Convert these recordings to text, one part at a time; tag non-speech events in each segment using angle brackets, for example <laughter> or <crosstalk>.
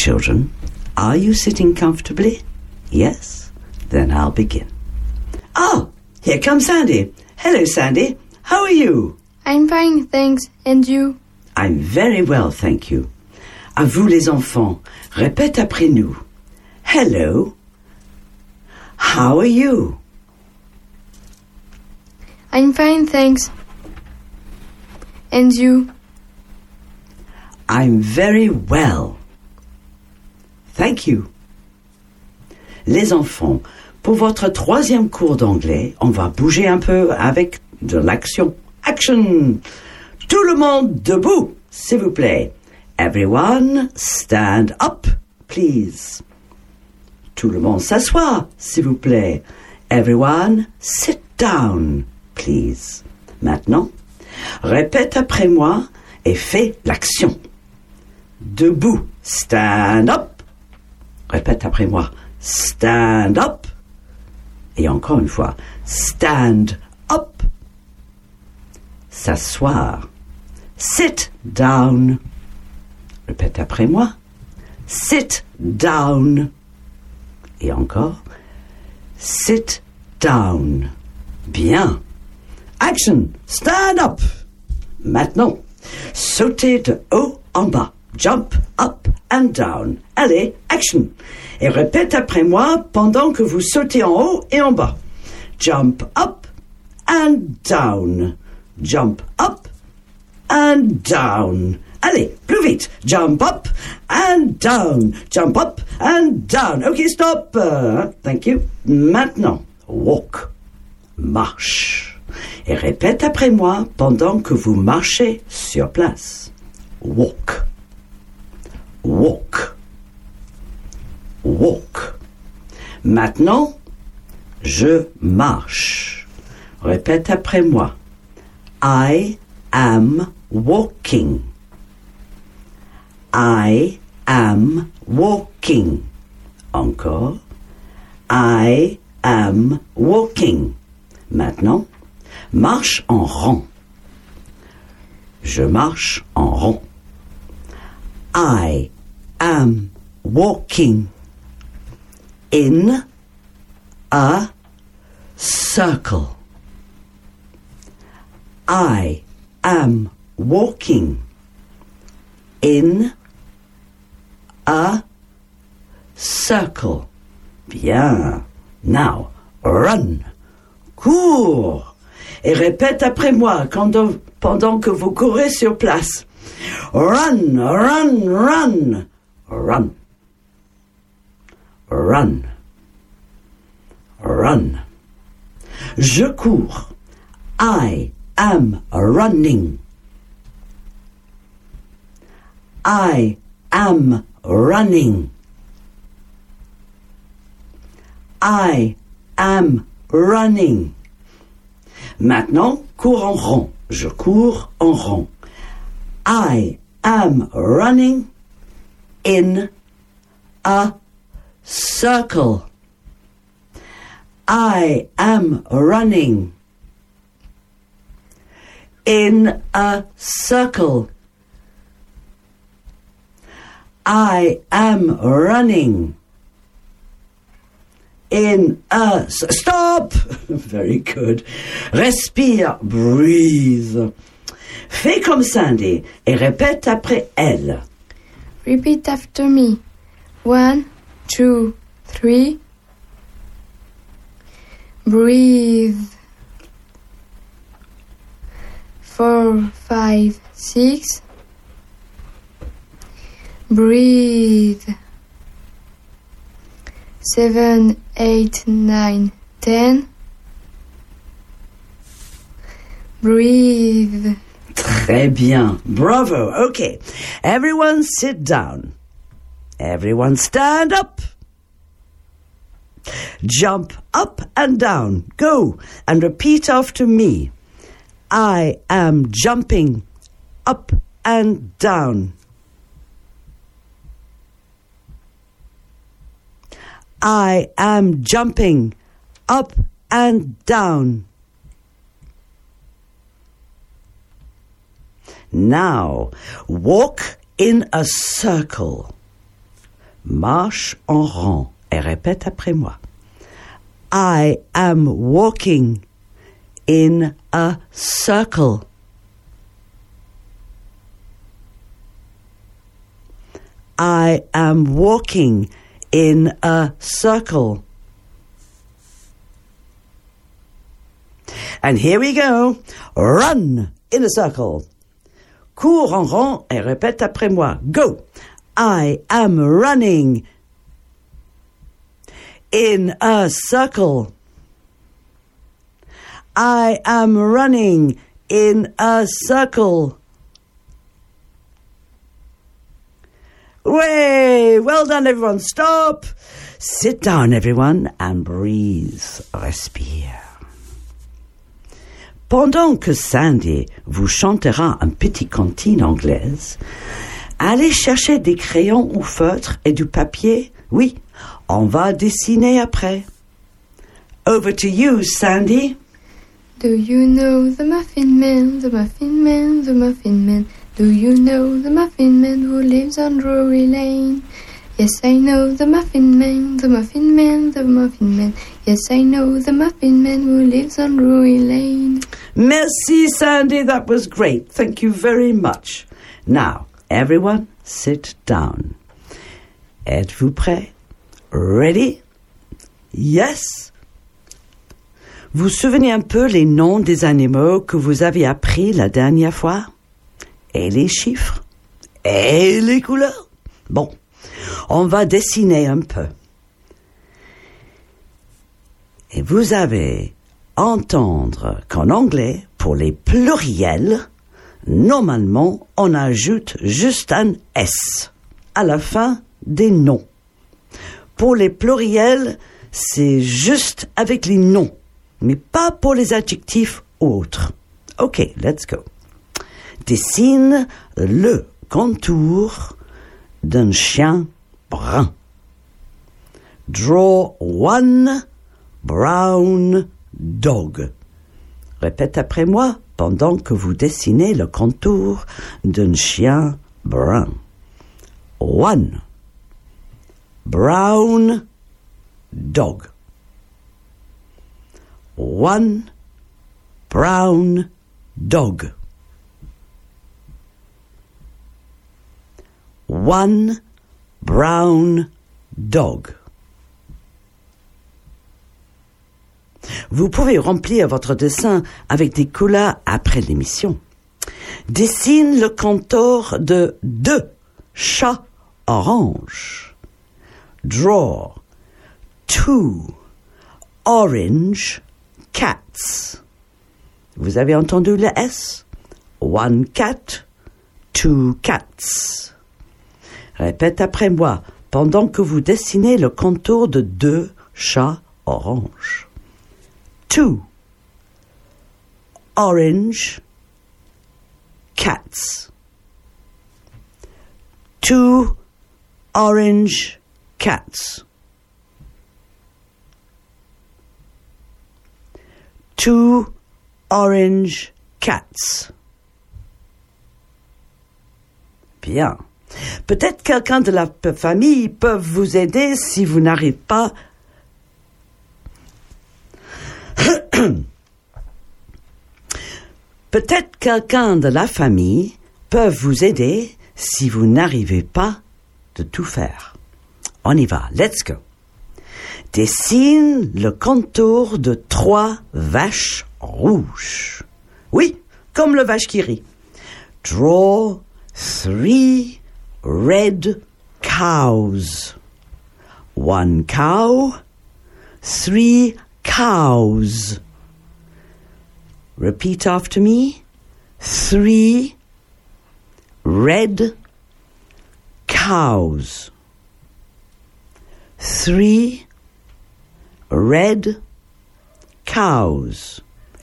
Children. Are you sitting comfortably? Yes? Then I'll begin. Oh, here comes Sandy. Hello, Sandy. How are you? I'm fine, thanks. And you? I'm very well, thank you. À vous, les enfants. Répète après nous. Hello. How are you? I'm fine, thanks. And you? I'm very well. Thank you. Les enfants, pour votre troisième cours d'anglais, on va bouger un peu avec de l'action. Action! Tout le monde debout, s'il vous plaît. Everyone stand up, please. Tout le monde s'assoit, s'il vous plaît. Everyone sit down, please. Maintenant, répète après moi et fais l'action. Debout, stand up. Répète après moi, stand up. Et encore une fois, stand up. S'asseoir. Sit down. Répète après moi. Sit down. Et encore. Sit down. Bien. Action. Stand up. Maintenant, sautez de haut en bas. Jump up and down. Allez, action. Et répète après moi pendant que vous sautez en haut et en bas. Jump up and down. Jump up and down. Allez, plus vite. Jump up and down. Jump up and down. OK, stop. Thank you. Maintenant, walk. Marche. Et répète après moi pendant que vous marchez sur place. Walk. Walk. Walk. Maintenant, je marche. Répète après moi. I am walking. I am walking. Encore. I am walking. Maintenant, marche en rang. Je marche en rang. I am walking in a circle. I am walking in a circle. Bien. Now, run. Cours. Et répète après moi quand, pendant que vous courez sur place. Run, run, run. Run. Run. Run. Je cours. I am running. I am running. I am running. Maintenant, cours en rond. Je cours en rond. I am running in a circle. I am running in a circle. I am running in a stop. <laughs> Very good. Respire, breathe. Fais comme Sandy et répète après elle. Repeat after me. One, two, three. Breathe. Four, five, six. Breathe. Seven, eight, nine, ten. Breathe. Très bien. Bravo. Okay. Everyone sit down. Everyone stand up. Jump up and down. Go and repeat after me. I am jumping up and down. I am jumping up and down. Now, walk in a circle. marche en rang et répète après moi. I am walking in a circle. I am walking in a circle. And here we go. Run in a circle. Cours en rond et répète après moi. Go. I am running in a circle. I am running in a circle. Way! Well done, everyone. Stop. Sit down, everyone, and breathe. Respire. Pendant que Sandy vous chantera un petit cantine anglaise, allez chercher des crayons ou feutres et du papier. Oui, on va dessiner après. Over to you, Sandy. Do you know the Muffin Man, the Muffin Man, the Muffin Man? Do you know the Muffin Man who lives on Drury Lane? Yes, I know the Muffin Man, the Muffin Man, the Muffin Man. Yes, I know the Muffin Man who lives on Drury Lane. Merci, Sandy. That was great. Thank you very much. Now, everyone, sit down. Êtes-vous prêts? Ready? Yes? Vous souvenez un peu les noms des animaux que vous avez appris la dernière fois? Et les chiffres? Et les couleurs? Bon, on va dessiner un peu. Et vous avez entendre qu'en anglais, pour les pluriels, normalement, on ajoute juste un S à la fin des noms. Pour les pluriels, c'est juste avec les noms, mais pas pour les adjectifs autres. Ok, let's go. Dessine le contour d'un chien brun. Draw one brown dog. Répète après moi pendant que vous dessinez le contour d'un chien brun. One brown dog. One brown dog. One brown dog. Vous pouvez remplir votre dessin avec des couleurs après l'émission. Dessine le contour de deux chats orange. Draw two orange cats. Vous avez entendu le S? One cat, two cats. Répète après moi pendant que vous dessinez le contour de deux chats orange. Two orange cats. Two orange cats. Two orange cats. Bien. Peut-être quelqu'un de la famille peut vous aider si vous n'arrivez pas. <coughs> Peut-être quelqu'un de la famille peut vous aider si vous n'arrivez pas de tout faire. On y va, let's go. Dessine le contour de trois vaches rouges. Oui, comme le vache qui rit. Draw three red cows. One cow, three cows. Repeat after me. Three red cows. Three red cows.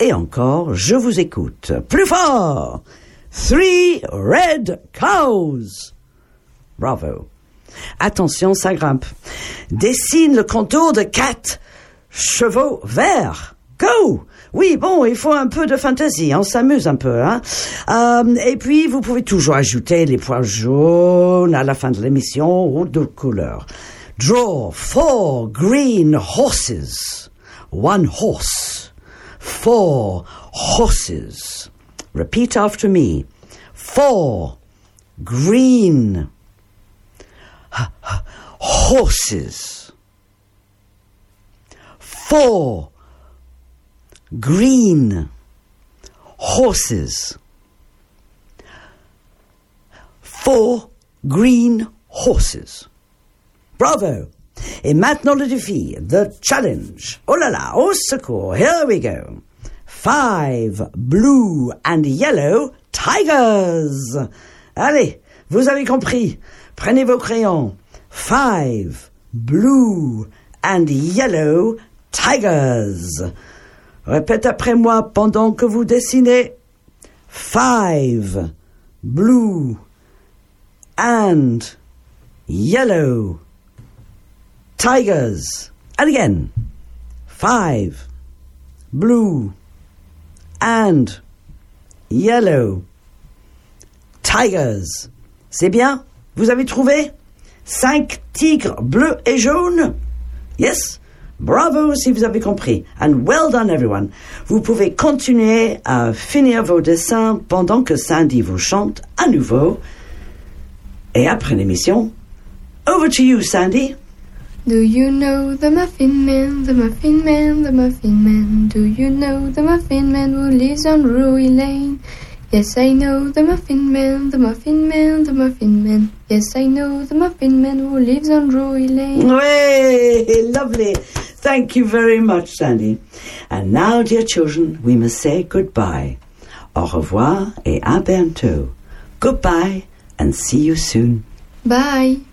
Et encore, je vous écoute. Plus fort. Three red cows. Bravo. Attention, ça grimpe. Dessine le contour de quatre chevaux verts. Go Oui, bon, il faut un peu de fantaisie, on s'amuse un peu. Hein? Euh, et puis, vous pouvez toujours ajouter les points jaunes à la fin de l'émission ou d'autres couleurs. Draw four green horses. One horse. Four horses. Repeat after me. Four green horses. Four green horses. Four green horses. Bravo! Et maintenant le défi, the challenge. Oh là là, au secours, here we go. Five blue and yellow tigers. Allez, vous avez compris. Prenez vos crayons. Five blue and yellow tigers. Répète après moi pendant que vous dessinez. Five blue and yellow tigers. And again. Five blue and yellow tigers. C'est bien? Vous avez trouvé Cinq tigres bleus et jaunes? Yes? Bravo si vous avez compris. And well done everyone. Vous pouvez continuer à finir vos dessins pendant que Sandy vous chante à nouveau. Et après l'émission, over to you Sandy. Do you know the Muffin Man, the Muffin Man, the Muffin Man? Do you know the Muffin Man who lives on Ruby Lane? Yes, I know the Muffin Man, the Muffin Man, the Muffin Man. Yes, I know the Muffin Man who lives on Ruby Lane. Way, lovely. Thank you very much, Sandy. And now, dear children, we must say goodbye. Au revoir et à bientôt. Goodbye and see you soon. Bye.